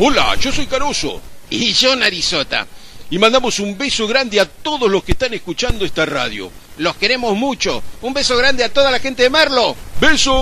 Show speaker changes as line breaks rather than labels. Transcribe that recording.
Hola, yo soy Caruso
Y yo Narizota.
Y mandamos un beso grande a todos los que están escuchando esta radio.
Los queremos mucho. Un beso grande a toda la gente de Merlo.
Beso.